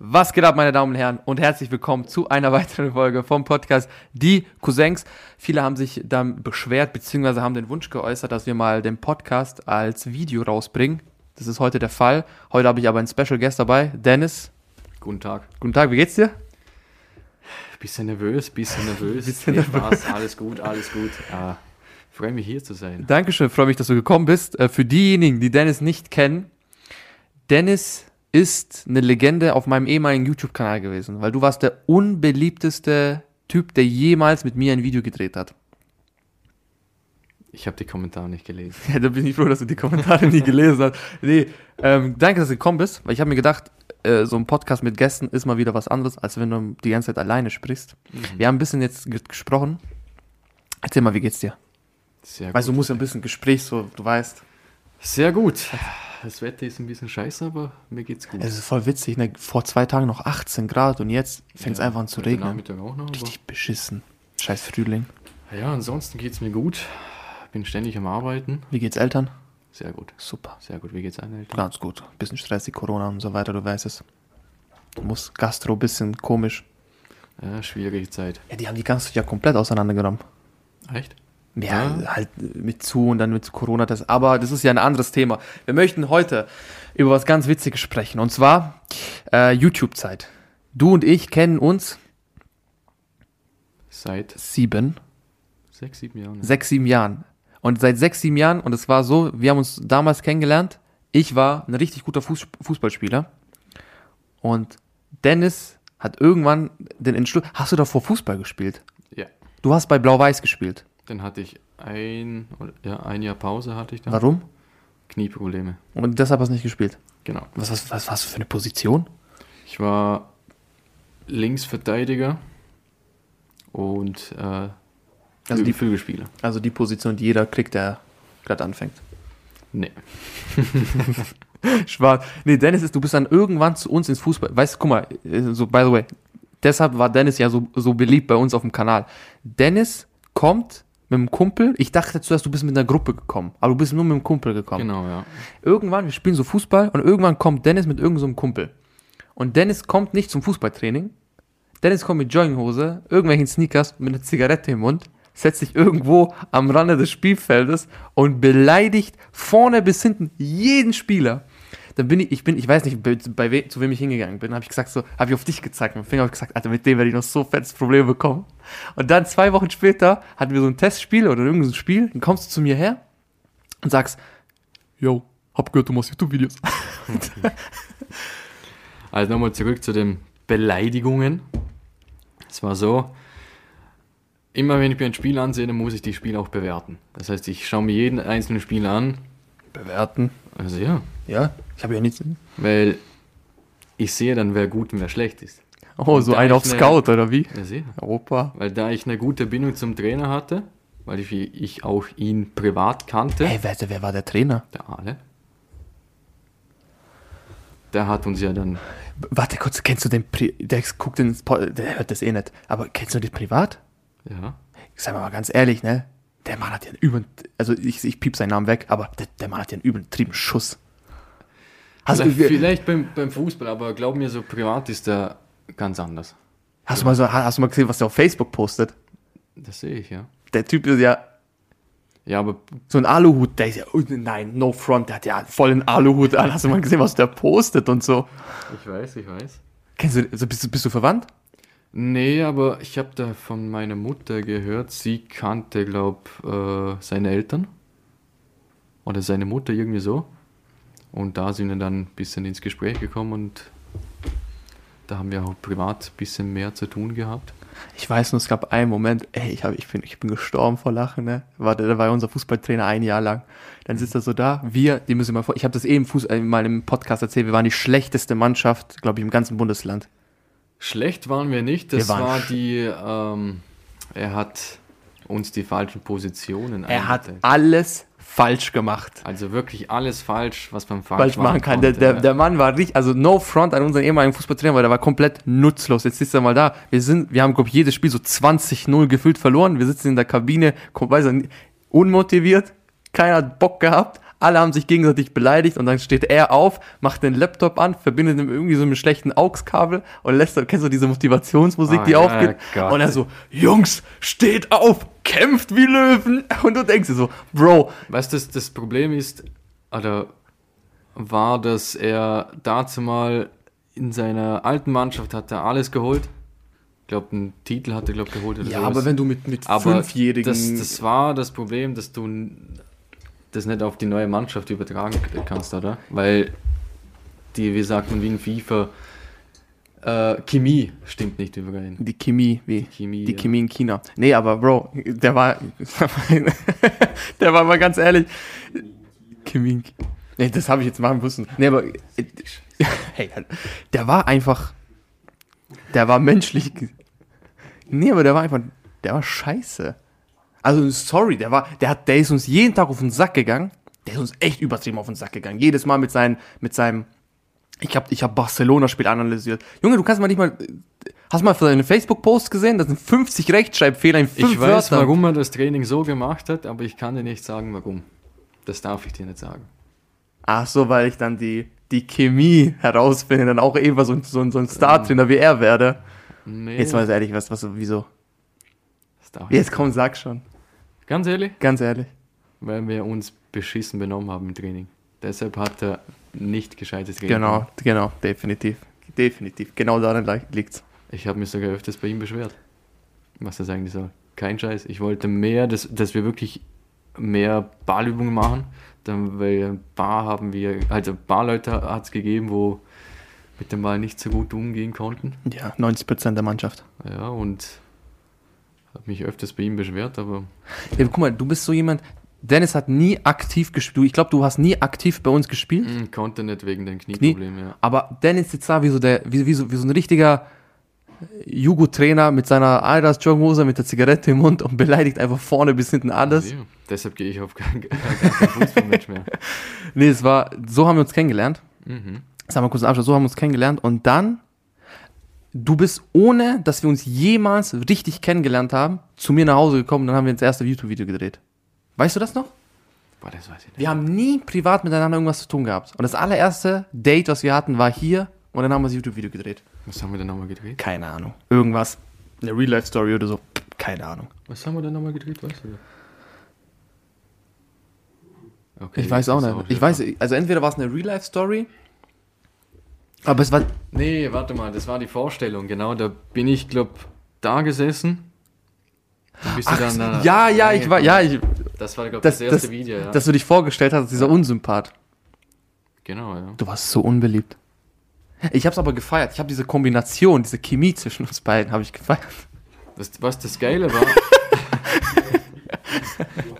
Was geht ab, meine Damen und Herren, und herzlich willkommen zu einer weiteren Folge vom Podcast Die Cousins. Viele haben sich dann beschwert, beziehungsweise haben den Wunsch geäußert, dass wir mal den Podcast als Video rausbringen. Das ist heute der Fall. Heute habe ich aber einen Special Guest dabei, Dennis. Guten Tag. Guten Tag, wie geht's dir? Bisschen nervös, bisschen nervös. Bisschen nervös. Spaß, alles gut, alles gut. Ja, freue mich hier zu sein. Dankeschön, freue mich, dass du gekommen bist. Äh, Für diejenigen, die Dennis nicht kennen, Dennis ist eine Legende auf meinem ehemaligen YouTube-Kanal gewesen, weil du warst der unbeliebteste Typ, der jemals mit mir ein Video gedreht hat. Ich habe die Kommentare nicht gelesen. Ja, da bin ich froh, dass du die Kommentare nie gelesen hast. Nee, ähm, danke, dass du gekommen bist, weil ich habe mir gedacht, äh, so ein Podcast mit Gästen ist mal wieder was anderes, als wenn du die ganze Zeit alleine sprichst. Wir haben ein bisschen jetzt ge- gesprochen. Erzähl mal, wie geht's dir? Sehr Weißt gut. du musst ein bisschen Gespräch, so, du weißt. Sehr gut. Das Wetter ist ein bisschen scheiße, aber mir geht's gut. Es ist voll witzig, ne? Vor zwei Tagen noch 18 Grad und jetzt fängt es Ja, einfach an zu regnen. Nachmittag auch noch. Richtig beschissen. Scheiß Frühling. ja, ansonsten geht's mir gut. Bin ständig am Arbeiten. Wie geht's Eltern? Sehr gut. Super. Sehr gut. Wie geht's allen Eltern? Ganz gut. Bisschen stressig, Corona und so weiter, du weißt es. Du musst Gastro, bisschen komisch. Ja, schwierige Zeit. Ja, die haben die Gastro ja komplett auseinandergenommen. Echt? Ja, Ja. halt mit zu und dann mit Corona. Das, aber das ist ja ein anderes Thema. Wir möchten heute über was ganz Witziges sprechen. Und zwar äh, YouTube-Zeit. Du und ich kennen uns Seit sieben, sechs, sieben Jahren. sechs, sieben Jahren. Und seit sechs, sieben Jahren, und es war so, wir haben uns damals kennengelernt. Ich war ein richtig guter Fuß, Fußballspieler. Und Dennis hat irgendwann den Entschluss. Hast du davor Fußball gespielt? Ja. Du hast bei Blau-Weiß gespielt. Dann hatte ich ein, ja, ein Jahr Pause hatte ich dann. Warum? Knieprobleme. Und deshalb hast du nicht gespielt. Genau. Was, was, was warst du für eine Position? Ich war Linksverteidiger und äh, Also die- die Flügelspieler. Also die Position, die jeder kriegt, der gerade anfängt. Nee. Schwarz. Nee, Dennis ist, du bist dann irgendwann zu uns ins Fußball. Weißt du, guck mal, äh, so, by the way, deshalb war Dennis ja so, so beliebt bei uns auf dem Kanal. Dennis kommt mit einem Kumpel. Ich dachte zuerst, du bist mit einer Gruppe gekommen, aber du bist nur mit einem Kumpel gekommen. Genau, ja. Irgendwann, wir spielen so Fußball und irgendwann kommt Dennis mit irgendeinem so einem Kumpel. Und Dennis kommt nicht zum Fußballtraining. Dennis kommt mit Jogginghose, irgendwelchen Sneakers, mit einer Zigarette im Mund, setzt sich irgendwo am Rande des Spielfeldes und beleidigt vorne bis hinten jeden Spieler. Dann bin ich, ich bin, ich weiß nicht, bei, we, zu wem ich hingegangen bin, habe ich gesagt so, habe ich auf dich gezeigt, mit dem Finger habe ich gesagt, Alter, mit dem werde ich noch so fettes Problem bekommen. Und dann zwei Wochen später hatten wir so ein Testspiel oder irgendein Spiel, dann kommst du zu mir her und sagst, yo, hab gehört, du machst YouTube-Videos. Also nochmal zurück zu den Beleidigungen. Es war so, immer wenn ich mir ein Spiel ansehe, dann muss ich die Spiele auch bewerten. Das heißt, ich schaue mir jeden einzelnen Spieler an. Bewerten. Also ja, Ja, ich habe ja nichts. weil ich sehe dann, wer gut und wer schlecht ist. Oh, so ein auf ne- Scout, oder wie? Ja, sehe. Opa. Weil da ich eine gute Bindung zum Trainer hatte, weil ich, ich auch ihn privat kannte, Hey, wer, wer war der Trainer? der Ale, der hat uns ja dann, Warte kurz, kennst du den, Pri der guckt ins, Po- der hört das eh nicht, aber kennst du den privat? ja, Ich sag mal ganz ehrlich, ne? Der Mann hat ja einen übel, also ich, ich piep seinen Namen weg, aber der, der Mann hat ja einen übertriebenen Schuss. Hast, also vielleicht beim, beim Fußball, aber glaub mir, so privat ist der ganz anders. hast, du mal so, hast du mal gesehen, was der auf Facebook postet? Das sehe ich, ja. Der Typ ist ja Ja, aber so ein Aluhut, der ist ja, oh, nein, no front, der hat ja voll einen Aluhut an. Hast du mal gesehen, was der postet und so? ich weiß, ich weiß. Kennst du, also bist, bist du verwandt? Nee, aber ich habe da von meiner Mutter gehört, sie kannte, glaub, äh, seine Eltern. Oder seine Mutter irgendwie so. Und da sind wir dann ein bisschen ins Gespräch gekommen und da haben wir auch privat ein bisschen mehr zu tun gehabt. Ich weiß nur, es gab einen Moment, ey, ich, hab, ich, bin, ich bin gestorben vor Lachen, ne? War, der war unser Fußballtrainer ein Jahr lang. Dann sitzt er so da, wir, die müssen mal vor, ich habe das eben Fuß, äh, mal im Podcast erzählt, wir waren die schlechteste Mannschaft, glaube ich, im ganzen Bundesland. Schlecht waren wir nicht, Wir das waren war die, ähm, er hat uns die falschen Positionen Er hat alles falsch gemacht. Also wirklich alles falsch, was man falsch, Falsch machen kann. Der, konnte, der, der Mann war richtig, also no front an unseren ehemaligen Fußballtrainer, weil der war komplett nutzlos. Jetzt sitzt er mal da. Wir sind, wir haben, glaube ich, jedes Spiel so 20-0 gefühlt verloren. Wir sitzen in der Kabine, komm, weiß er, unmotiviert, keiner hat Bock gehabt, Alle haben sich gegenseitig beleidigt und dann steht er auf, macht den Laptop an, verbindet ihm irgendwie so mit einem schlechten AUX-Kabel und lässt dann, kennst du diese Motivationsmusik, Oh, die aufgeht? Gott. Und er so, Jungs, steht auf, kämpft wie Löwen. Und du denkst dir so, Bro, Weißt du, das, das Problem ist, oder war, dass er dazu mal in seiner alten Mannschaft hat er alles geholt. Ich glaube, einen Titel hat er, glaube geholt oder ja, sowas. aber wenn du mit, mit Aber Fünfjährigen... Das, das war das Problem, dass du das nicht auf die neue Mannschaft übertragen kannst, oder? Weil die, wie sagt man, wie in FIFA, äh, Chemie stimmt nicht überall. die Chemie, wie? Chemie, Die ja. Chemie in China. Nee, aber Bro, der war. der war mal ganz ehrlich. Chemie. Nee, das habe ich jetzt machen müssen. Nee, aber. Hey, der war einfach. Der war menschlich. Nee, aber der war einfach. Der war scheiße. Also, sorry, der war. Der, hat, der ist uns jeden Tag auf den Sack gegangen. Der ist uns echt übertrieben auf den Sack gegangen. Jedes Mal mit, seinen, mit seinem. Ich habe ich hab Barcelona-Spiel analysiert. Junge, du kannst mal nicht mal. Hast du mal für deine Facebook-Post gesehen? Das sind 50 Rechtschreibfehler in fünf Ich weiß, Wörtern. warum er das Training so gemacht hat, aber ich kann dir nicht sagen, warum. Das darf ich dir nicht sagen. Ach so, weil ich dann die, die Chemie herausfinde, dann auch eben so, ein- so, ein- so ein Star-Trainer wie er werde. Nee, Jetzt mal ehrlich, was, was, wieso? Jetzt komm, sag schon. Ganz ehrlich, Ganz ehrlich. weil wir uns beschissen benommen haben im Training. Deshalb hat er nicht gescheites Training Genau, genau, definitiv. Definitiv. Genau daran li- liegt's. Ich habe mich sogar öfters bei ihm beschwert, was das eigentlich soll. Kein Scheiß. Ich wollte mehr, dass, dass wir wirklich mehr Ballübungen machen. Dann, weil ein paar haben wir, also ein paar Leute hat es gegeben, wo mit dem Ball nicht so gut umgehen konnten. Ja, 90% der Mannschaft. Ja, und habe mich öfters bei ihm beschwert, aber Ja, guck mal, du bist so jemand, Dennis hat nie aktiv gespielt. Ich glaube, du hast nie aktiv bei uns gespielt. mm, konnte nicht wegen den Knieproblemen. Ja. Aber Dennis sitzt da wie so, der, wie, wie so, wie so ein richtiger Jugo-Trainer mit seiner Adidas Jogginghose mit der Zigarette im Mund und beleidigt einfach vorne bis hinten alles. Ja, deshalb gehe ich auf kein, kein Fußballmatch mehr. Nee, es war, so haben wir uns kennengelernt. Mhm. Sagen wir kurz einen Abschluss, so haben wir uns kennengelernt und dann, du bist ohne, dass wir uns jemals richtig kennengelernt haben, zu mir nach Hause gekommen und dann haben wir das erste YouTube-Video gedreht. Weißt du das noch? Boah, das weiß ich nicht. Wir haben nie privat miteinander irgendwas zu tun gehabt. Und das allererste Date, was wir hatten, war hier und dann haben wir das YouTube-Video gedreht. Was haben wir denn nochmal gedreht? Keine Ahnung. Irgendwas. Eine Real-Life-Story oder so. Keine Ahnung. Was haben wir denn nochmal gedreht, weißt du? Okay, Ich weiß auch nicht. Ich weiß, also entweder war es eine Real-Life-Story, aber es war, Nee, warte mal, das war die Vorstellung, genau. Da bin ich, glaub, da gesessen. Da bist du Ach, dann da ja, ja, ich war, ja, ich, Das war, glaube ich, das, das, erste das, Video, ja. dass du dich vorgestellt hast, dieser Unsympath. genau, ja. Du warst so unbeliebt. Ich hab's aber gefeiert. Ich habe diese Kombination, diese Chemie zwischen uns beiden, habe ich gefeiert. Das, was das Geile war,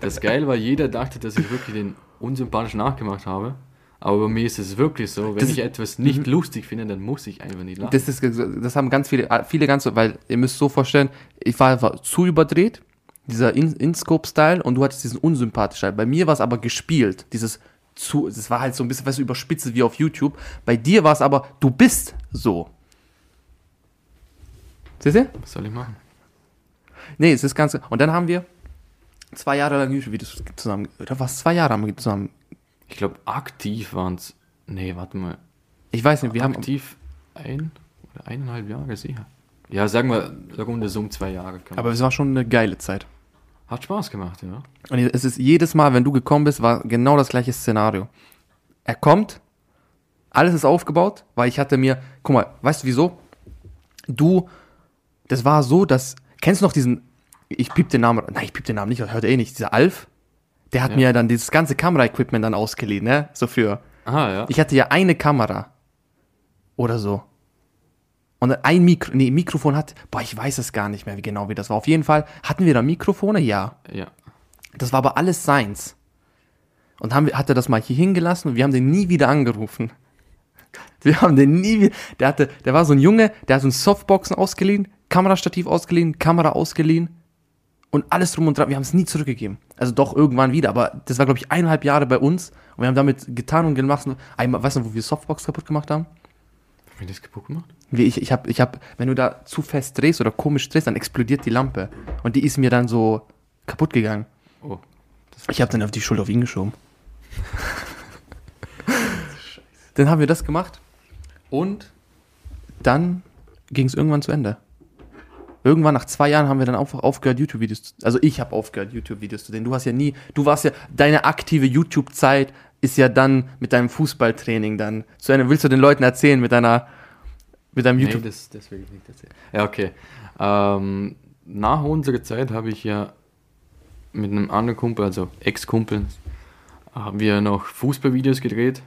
das Geile war, jeder dachte, dass ich wirklich den unsympathisch nachgemacht habe. Aber bei mir ist es wirklich so, wenn Das- ich etwas nicht lustig finde, dann muss ich einfach nicht lachen. Das, ist, das haben ganz viele, viele ganz so, weil ihr müsst so vorstellen, ich war, war zu überdreht, dieser In- In-Scope-Style und du hattest diesen unsympathischen Style. Bei mir war es aber gespielt, dieses zu, das war halt so ein bisschen, weißt du, überspitzt wie auf YouTube. Bei dir war es aber, du bist so. Seht ihr? was soll ich machen? Nee, es ist ganz, und dann haben wir zwei Jahre lang YouTube-Videos zusammen, oder was, zwei Jahre haben wir zusammen, Ich glaube, aktiv waren es. Nee, warte mal. ich weiß nicht, wir haben, aktiv ein oder eineinhalb Jahre sicher. Ja, sagen wir, rund so um zwei Jahre. Aber es war schon eine geile Zeit. Hat Spaß gemacht, ja. Und es ist jedes Mal, wenn du gekommen bist, war genau das gleiche Szenario. Er kommt, alles ist aufgebaut, weil ich hatte mir, guck mal, weißt du wieso? Du, das war so, dass, kennst du noch diesen, ich piep den Namen, nein, ich piep den Namen nicht, das hört er eh nicht, dieser Alf, der hat Ja. mir dann dieses ganze Kamera-Equipment dann ausgeliehen, ne, so für, Aha, ja. ich hatte ja eine Kamera oder so. Und ein Mikro, nee, Mikrofon hat, boah, ich weiß es gar nicht mehr, wie genau wie das war. Auf jeden Fall, hatten wir da Mikrofone? Ja. ja. Das war aber alles seins. Und haben, wir- hat er das mal hier hingelassen und wir haben den nie wieder angerufen. Wir haben den nie wieder. Der hatte, der war so ein Junge, der hat uns Softboxen ausgeliehen, Kamerastativ ausgeliehen, Kamera ausgeliehen und alles drum und dran. Wir haben es nie zurückgegeben. Also doch irgendwann wieder, aber das war, glaube ich, eineinhalb Jahre bei uns und wir haben damit getan und gemacht. Einmal, weißt du, wo wir Softbox kaputt gemacht haben? Haben wir das kaputt gemacht? Wie ich, ich habe, ich hab, wenn du da zu fest drehst oder komisch drehst, dann explodiert die Lampe. Und die ist mir dann so kaputt gegangen. Oh. Ich habe dann auf die Schuld auf ihn geschoben. dann haben wir das gemacht und dann ging es irgendwann zu Ende. Irgendwann nach zwei Jahren haben wir dann einfach aufgehört, YouTube-Videos zu. Also ich habe aufgehört, YouTube-Videos zu sehen. Du hast ja nie, du warst ja, deine aktive YouTube-Zeit ist ja dann mit deinem Fußballtraining dann zu Ende. Willst du den Leuten erzählen mit deiner, mit deinem YouTube? Nee, das, das will ich nicht erzählen. Ja, okay. Ähm, nach unserer Zeit habe ich ja mit einem anderen Kumpel, also Ex-Kumpel, haben wir noch Fußballvideos gedreht.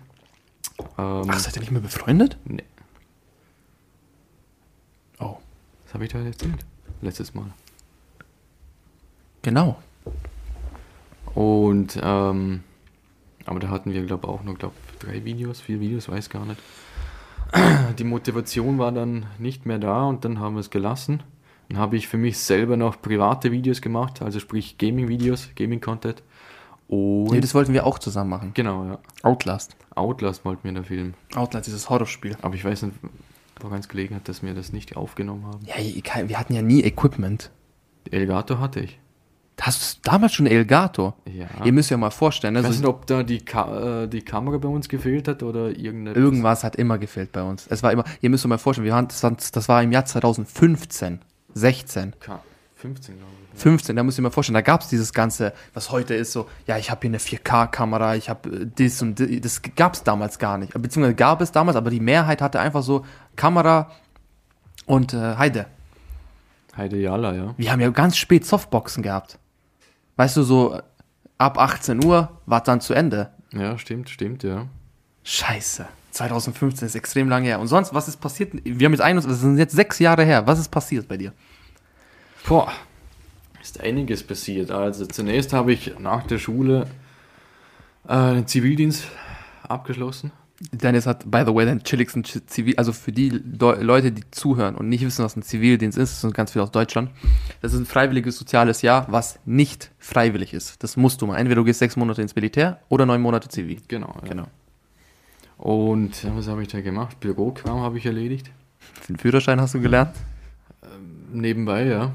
Ähm, Ach, seid ihr nicht mehr befreundet? Nee. Oh. Was habe ich da erzählt? Letztes Mal. Genau. Und, ähm, aber da hatten wir, glaube ich, auch nur, glaube drei Videos, vier Videos, weiß gar nicht. Die Motivation war dann nicht mehr da und dann haben wir es gelassen. Dann habe ich für mich selber noch private Videos gemacht, also sprich Gaming-Videos, Gaming-Content. Und Nee, das wollten wir auch zusammen machen. genau, ja. Outlast. Outlast wollten wir da filmen. Outlast, dieses Horrorspiel. Aber ich weiß nicht, woran es gelegen hat, dass wir das nicht aufgenommen haben. Ja, ich- wir hatten ja nie Equipment. Elgato hatte ich. Hast du damals schon Elgato? Ja. Ihr müsst ja mal vorstellen, ich weiß also nicht, ob da die, Ka äh, die Kamera bei uns gefehlt hat oder irgendetwas. irgendwas hat immer gefehlt bei uns. Es war immer, ihr müsst euch mal vorstellen, wir das, war- das war im Jahr 2015, 16, Ka 15, glaube ich. 15, da müsst ihr mal vorstellen, da gab es dieses ganze, was heute ist so, ja, ich habe hier eine 4K-Kamera, ich habe äh, das und das, das gab es damals gar nicht. Beziehungsweise gab es damals, aber die Mehrheit hatte einfach so Kamera und äh, Heide. Heide Jala, ja. Wir haben ja ganz spät Softboxen gehabt. Weißt du, so äh, ab 18 Uhr war dann zu Ende. Ja, stimmt, stimmt, ja. Scheiße. 2015 ist extrem lange her. Und sonst, was ist passiert? Wir haben jetzt ein, das sind jetzt sechs Jahre her. Was ist passiert bei dir? Boah, ist einiges passiert. Also zunächst habe ich nach der Schule äh, den Zivildienst abgeschlossen. Dennis hat, by the way, den chilligsten Ch- Zivil, also für die Deu Leute, die zuhören und nicht wissen, was ein Zivildienst ist, das sind ganz viele aus Deutschland. Das ist ein freiwilliges soziales Jahr, was nicht freiwillig ist. Das musst du mal. Entweder du gehst sechs Monate ins Militär oder neun Monate Zivil. Genau. Ja. Genau. Und was habe ich da gemacht? Bürokram habe ich erledigt. Den Führerschein hast du gelernt? Nebenbei, ja.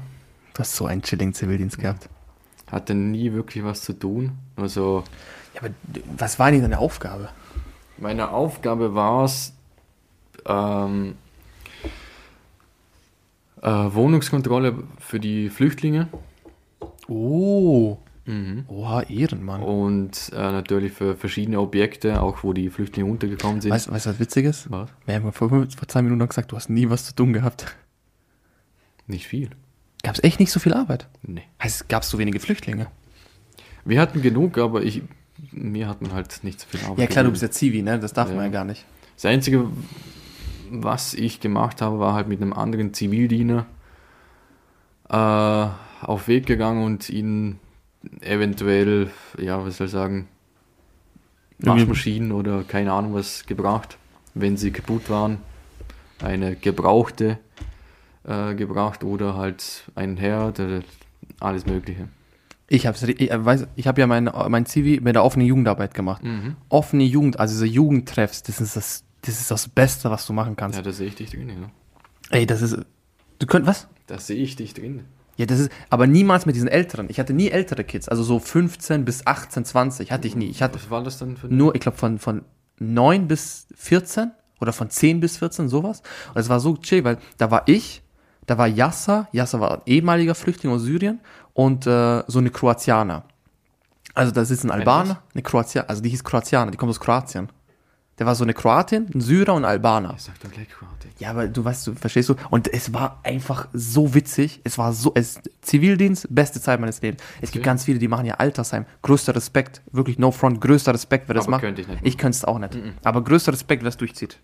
Du hast so einen chilligen Zivildienst gehabt. Hatte nie wirklich was zu tun. Also Ja, aber was war denn deine Aufgabe? Meine Aufgabe war es, ähm, äh, Wohnungskontrolle für die Flüchtlinge Oh. mhm. Oha, Ehrenmann. und äh, natürlich für verschiedene Objekte, auch wo die Flüchtlinge untergekommen sind. Weißt du, was witzig ist? Was? Wir haben vor, vor zwei Minuten gesagt, du hast nie was zu tun gehabt. Nicht viel. Gab es echt nicht so viel Arbeit? Nee. Heißt, gab es so wenige Flüchtlinge? Wir hatten genug, aber ich, mir hat man halt nicht so viel Arbeit Ja klar, du bist gegeben. ja Zivi, ne? Das darf Ja. man ja gar nicht. Das Einzige, was ich gemacht habe, war halt mit einem anderen Zivildiener äh, auf Weg gegangen und ihnen eventuell, ja, was soll ich sagen, Waschmaschinen oder keine Ahnung was gebracht, wenn sie kaputt waren. Eine gebrauchte äh, gebracht oder halt ein Herd, oder alles Mögliche. Ich habe ich äh, weiß, ich habe ja mein, mein Zivi mit der offenen Jugendarbeit gemacht. Offene Jugend, also diese Jugendtreffs, das ist das, das ist das Beste, was du machen kannst. Ja, da sehe ich dich drin, ja. Ey, das ist. Du könnt was? Da sehe ich dich drin. Ja, das ist, aber niemals mit diesen Älteren. Ich hatte nie ältere Kids, also so 15 bis 18, 20 hatte ich nie. Ich hatte Was war das dann für nur, ich glaube, von, von 9 bis 14 oder von 10 bis 14, sowas. Und es war so chill, weil da war ich, da war Yasser, Yasser war ein ehemaliger Flüchtling aus Syrien und äh, so eine Kroatianer. Also da sitzt ein Albaner, eine Kroatianer, also die hieß Kroatianer, die kommt aus Kroatien. Der war so eine Kroatin, ein Syrer und ein Albaner. Ich sag doch gleich Kroatik. Ja, aber du weißt, du verstehst du. Und es war einfach so witzig. Es war so, es, Zivildienst, beste Zeit meines Lebens. Es gibt ganz viele, die machen ja Altersheim. Größter Respekt, wirklich no front, größter Respekt, wer das Aber macht. könnte ich nicht Ich könnte es auch nicht. Aber größter Respekt, wer es durchzieht.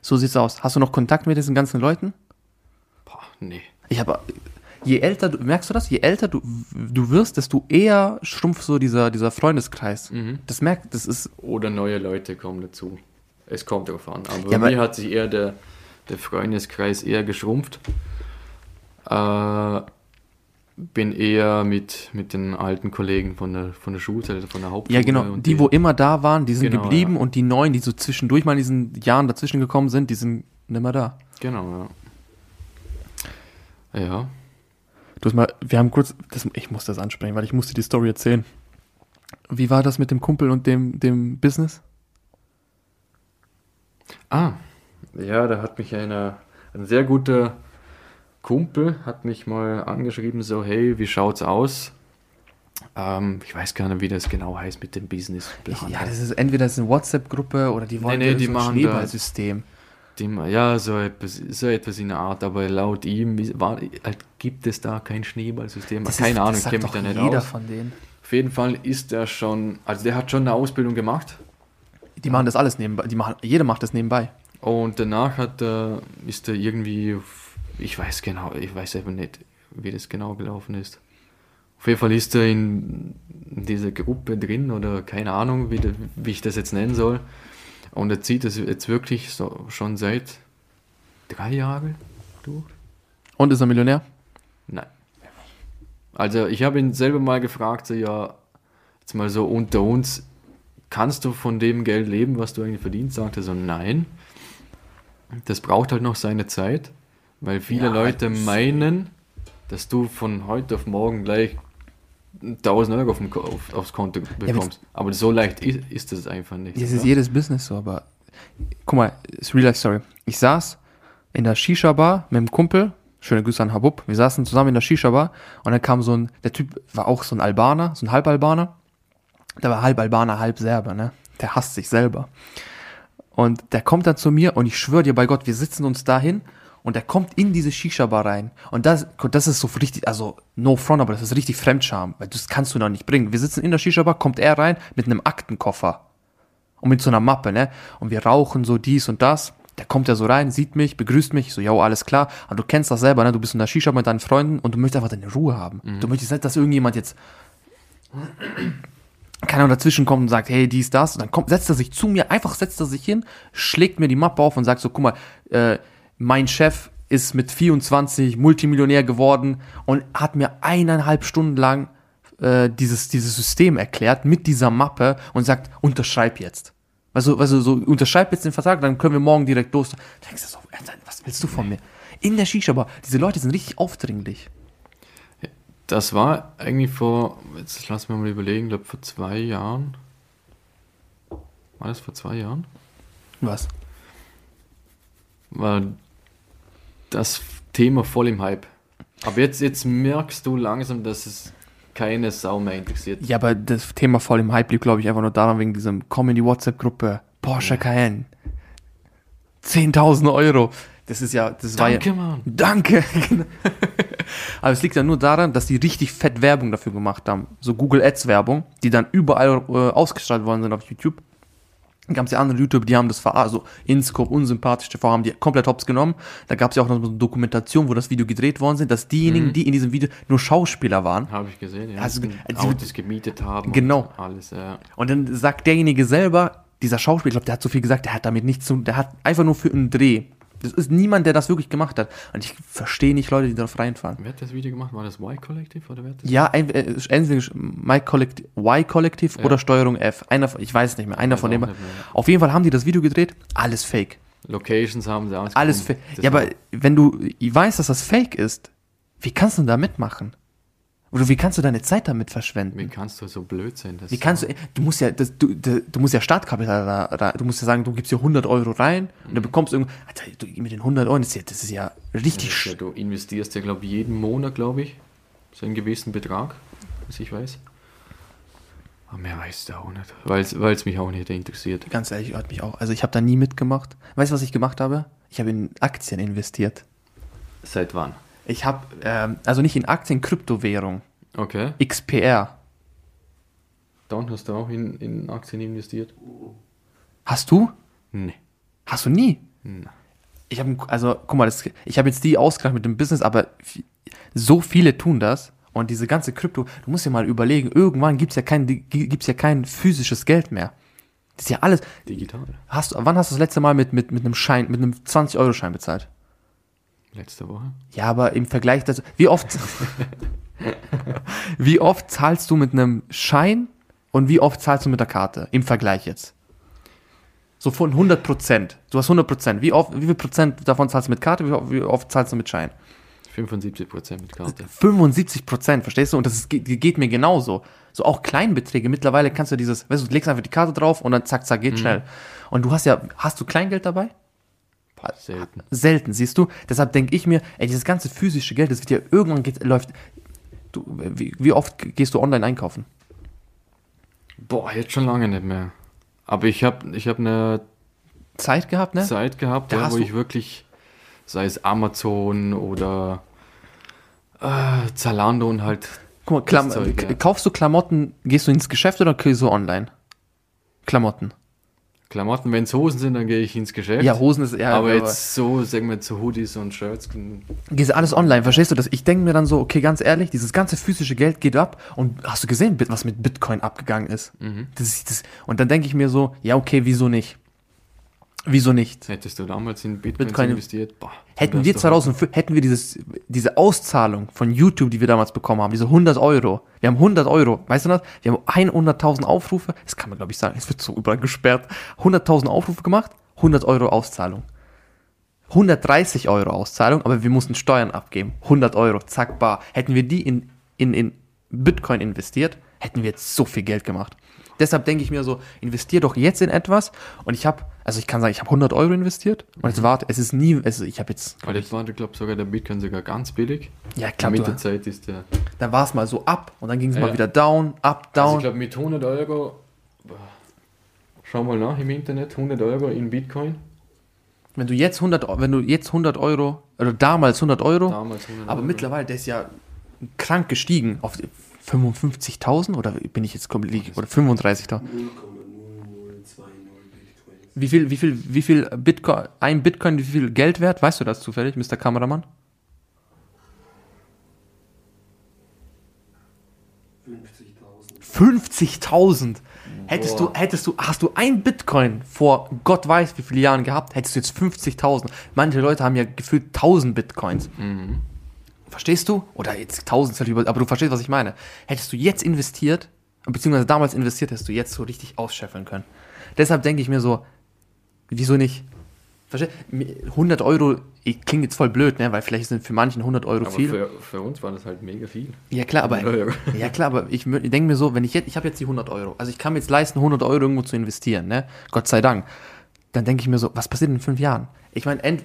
So sieht's aus. Hast du noch Kontakt mit diesen ganzen Leuten? Boah, nee. Ich habe, je älter, du, merkst du das? Je älter du, du wirst, desto eher schrumpft so dieser, dieser Freundeskreis. Mhm. Das merkt, das ist, Oder neue Leute kommen dazu. Es kommt darauf an. Aber Ja, bei mir hat sich eher der, der Freundeskreis eher geschrumpft. Äh, bin eher mit, mit den alten Kollegen von der, von der Schulzeit, von der Hauptschule. ja genau, und die, wo immer da waren, die sind Genau, geblieben ja. und die neuen, die so zwischendurch mal in diesen Jahren dazwischen gekommen sind, die sind nimmer da. Genau, ja. Ja, Du hast mal, wir haben kurz, das, ich muss das ansprechen, weil ich musste die Story erzählen. Wie war das mit dem Kumpel und dem, dem Business? Ah, ja, da hat mich einer, ein sehr guter Kumpel, hat mich mal angeschrieben, so, hey, wie schaut's aus? Ähm, ich weiß gar nicht, wie das genau heißt mit dem Business. Ja, das ist entweder das ist eine WhatsApp-Gruppe oder die wollen nee, die so ein machen da- Schneeballsystem. Die, ja, so etwas, so etwas in der Art, aber laut ihm war, halt, gibt es da kein Schneeballsystem. Das Keine ist, Ahnung, ich sagt kenne mich da nicht jeder aus. von denen. Auf jeden Fall ist er schon, also der hat schon eine Ausbildung gemacht Die machen das alles nebenbei. Die machen, jeder macht das nebenbei. und danach hat er, ist er irgendwie, ich weiß genau, ich weiß eben nicht, wie das genau gelaufen ist. Auf jeden Fall ist er in, dieser Gruppe drin oder keine Ahnung, wie, wie ich das jetzt nennen soll. Und er zieht das jetzt wirklich so schon seit drei Jahren durch. Und ist er Millionär? Nein. Also ich habe ihn selber mal gefragt, so ja, jetzt mal so unter uns, kannst du von dem Geld leben, was du eigentlich verdienst? Sagte so, nein. Das braucht halt noch seine Zeit, weil viele Ja, Leute meinen, dass du von heute auf morgen gleich 1000 Euro auf dem, auf, aufs Konto bekommst. aber so leicht ist, ist das einfach nicht. Das ist jedes Business so, aber guck mal, ist Real Life Story. Ich saß in der Shisha-Bar mit einem Kumpel, schöne Grüße an Habub, wir saßen zusammen in der Shisha-Bar und dann kam so ein, der Typ war auch so ein Albaner, so ein Halbalbaner. Der war halb Albaner, halb Serber, ne? Der hasst sich selber. Und der kommt dann zu mir und ich schwöre dir bei Gott, wir sitzen uns dahin und der kommt in diese Shisha-Bar rein. Und das, das ist so richtig, also no front, aber das ist richtig Fremdscham, weil das kannst du noch nicht bringen. Wir sitzen in der Shisha-Bar, kommt er rein mit einem Aktenkoffer und mit so einer Mappe, ne? Und wir rauchen so dies und das. Der kommt ja so rein, sieht mich, begrüßt mich, ich so, ja, alles klar. Aber du kennst das selber, ne? Du bist in der Shisha mit deinen Freunden und du möchtest einfach deine Ruhe haben. Du möchtest nicht, dass irgendjemand jetzt keiner dazwischen kommt und sagt, hey, dies, das. Und dann kommt, setzt er sich zu mir, einfach setzt er sich hin, schlägt mir die Mappe auf und sagt so, guck mal, äh, mein Chef ist mit 24 Multimillionär geworden und hat mir eineinhalb Stunden lang äh, dieses, dieses System erklärt mit dieser Mappe und sagt, unterschreib jetzt. Also, also so, unterschreib jetzt den Vertrag, dann können wir morgen direkt los. Da denkst du so, was willst du von mir? In der Shisha-Bar, diese Leute sind richtig aufdringlich. Das war eigentlich vor, jetzt lass mich mal überlegen, ich glaube vor zwei Jahren. War das vor zwei Jahren? Was? War das Thema voll im Hype. Aber jetzt, jetzt merkst du langsam, dass es keine Sau mehr interessiert. Ja, aber das Thema voll im Hype liegt, glaube ich, einfach nur daran, wegen diesem Komm in die WhatsApp-Gruppe. Porsche Cayenne. 10.000 Euro. Das ist ja, das war ja. Danke, Mann. Danke. aber es liegt ja nur daran, dass die richtig fett Werbung dafür gemacht haben. So Google Ads Werbung, die dann überall äh, ausgestrahlt worden sind auf YouTube. Dann gab es ja andere YouTuber, die haben das verarscht, also Inscope, unsympathisch TV, haben die komplett hops genommen. Da gab es ja auch noch so eine Dokumentation, wo das Video gedreht worden sind, dass diejenigen, die in diesem Video nur Schauspieler waren, Habe ich gesehen, ja. Also, Also, also- Autos gemietet haben. Genau. Und alles, ja. Und dann sagt derjenige selber, dieser Schauspieler, ich glaube, der hat so viel gesagt, der hat damit nichts zu der hat einfach nur für einen Dreh. Das ist niemand, der das wirklich gemacht hat. Und ich verstehe nicht Leute, die darauf reinfahren. Wer hat das Video gemacht? War das Y-Kollektiv oder wer hat das? Ja, ein- äh, entweder Y-Kollektiv Y-Kollektiv Ja. oder Steuerung F. Einer, ich weiß es nicht mehr, einer von mehr. Auf jeden Fall haben die das Video gedreht, alles fake. Locations haben sie alles Alles fake. Ja, aber wenn du weißt, dass das fake ist, wie kannst du da mitmachen? Oder wie kannst du deine Zeit damit verschwenden? Wie kannst du so blöd sein? Wie kannst du, du musst ja, das, du, du, du musst ja Startkapital da, da, du musst ja sagen, du gibst hier 100 Euro rein und dann bekommst du irgend, Alter, du, mit den 100 Euro, das ist ja, das ist ja richtig, ja, sch- du investierst ja, glaube ich, jeden Monat, glaube ich, so einen gewissen Betrag, was ich weiß. Aber mehr weiß ich auch nicht, weil es mich auch nicht interessiert. ganz ehrlich, hört mich auch, also ich habe da nie mitgemacht. Weißt du, was ich gemacht habe? Ich habe in Aktien investiert. Seit wann? Ich habe, ähm, also nicht in Aktien, Kryptowährung, Okay. XPR. Dann hast du auch in, in Aktien investiert? Hast du? Nee. Hast du nie? Na. Ich habe, also guck mal, das, ich habe jetzt die ausgedacht mit dem Business, aber so viele tun das und diese ganze Krypto, du musst dir mal überlegen, irgendwann gibt's ja kein, gibt's ja kein physisches Geld mehr. Das ist ja alles. Digital. Hast, wann hast du das letzte Mal mit, mit, mit einem Schein, mit einem 20-Euro-Schein bezahlt? Letzte Woche. Ja, aber im Vergleich dazu, wie oft, wie oft zahlst du mit einem Schein und wie oft zahlst du mit der Karte? Im Vergleich jetzt. So von 100 Prozent. Du hast 100 Prozent. Wie oft, wie viel Prozent davon zahlst du mit Karte, wie oft, wie oft zahlst du mit Schein? 75% mit Karte. 75 Prozent, verstehst du? Und das ist, geht, geht mir genauso. So auch Kleinbeträge. Mittlerweile kannst du dieses, weißt du, du legst einfach die Karte drauf und dann zack, zack, geht schnell. Und du hast ja, hast du Kleingeld dabei? Selten. Selten, siehst du? Deshalb denke ich mir, ey, dieses ganze physische Geld, das wird ja irgendwann geht, läuft. Du, wie, wie oft gehst du online einkaufen? Boah, jetzt schon lange nicht mehr. Aber ich habe ich hab eine Zeit gehabt, ne? Zeit gehabt, ja, wo ich wirklich, sei es Amazon oder äh, Zalando und halt Guck mal, Zeug, ja. kaufst du Klamotten, gehst du ins Geschäft oder gehst du online? Klamotten. Klamotten, wenn es Hosen sind, dann gehe ich ins Geschäft. Ja, Hosen ist eher. aber jetzt so, sagen wir jetzt so Hoodies und Shirts. Gehst du alles online, verstehst du das? Ich denke mir dann so, okay, ganz ehrlich, dieses ganze physische Geld geht ab und hast du gesehen, was mit Bitcoin abgegangen ist? Das ist das, und dann denke ich mir so, ja, okay, wieso nicht? Wieso nicht? Hättest du damals in Bitcoin, Bitcoin- investiert? Boah, Hätten wir wärst du 2005, hätten wir dieses, diese Auszahlung von YouTube, die wir damals bekommen haben, diese 100 Euro, wir haben 100 Euro, weißt du das? Wir haben 100.000 Aufrufe, das kann man glaube ich sagen, es wird so überall gesperrt, 100.000 Aufrufe gemacht, 100 Euro Auszahlung. 130 Euro Auszahlung, aber wir mussten Steuern abgeben. 100 Euro, zack, bar. Hätten wir die in, in, in Bitcoin investiert, hätten wir jetzt so viel Geld gemacht. Deshalb denke ich mir so, investier doch jetzt in etwas. Und ich habe, also ich kann sagen, ich habe 100 Euro investiert. Und jetzt warte, es ist nie, also ich habe jetzt, Aber das war, ich glaube sogar der Bitcoin sogar ganz billig. ja klar, mit der Zeit ist der. dann war es mal so ab und dann ging es Ja. mal wieder down, up, Also down. ich glaube mit 100 Euro. Schau mal nach im Internet, 100 Euro in Bitcoin. wenn du jetzt 100, Eu- wenn du jetzt 100 Euro, oder damals 100 Euro, Damals 100 aber Euro. mittlerweile, der ist ja krank gestiegen auf 55.000 oder bin ich jetzt komplett, oder 35.000. 0,0020 Bitcoins. Wie viel, wie viel, wie viel Bitcoin, ein Bitcoin, wie viel Geld wert? Weißt du das zufällig, Mr. Kameramann? 50.000. 50.000! Hättest du, hättest du, hast du ein Bitcoin vor Gott weiß wie viele Jahren gehabt, hättest du jetzt 50.000. Manche Leute haben ja gefühlt 1000 Bitcoins. Mhm. Verstehst du? Oder jetzt 1000, ist über- aber du verstehst, was ich meine. Hättest du jetzt investiert, beziehungsweise damals investiert, hättest du jetzt so richtig ausscheffeln können. Deshalb denke ich mir so, wieso nicht? Versteh? 100 Euro, ich- klingt jetzt voll blöd, ne? Weil vielleicht sind für manchen 100 Euro Aber viel. für, für uns war das halt mega viel. Ja klar, aber 100 Euro. ja klar, aber ich, ich denke mir so, wenn ich jetzt, ich habe jetzt die 100 Euro, also ich kann mir jetzt leisten, 100 Euro irgendwo zu investieren, ne? Gott sei Dank. Dann denke ich mir so, was passiert in fünf Jahren? Ich meine, ent-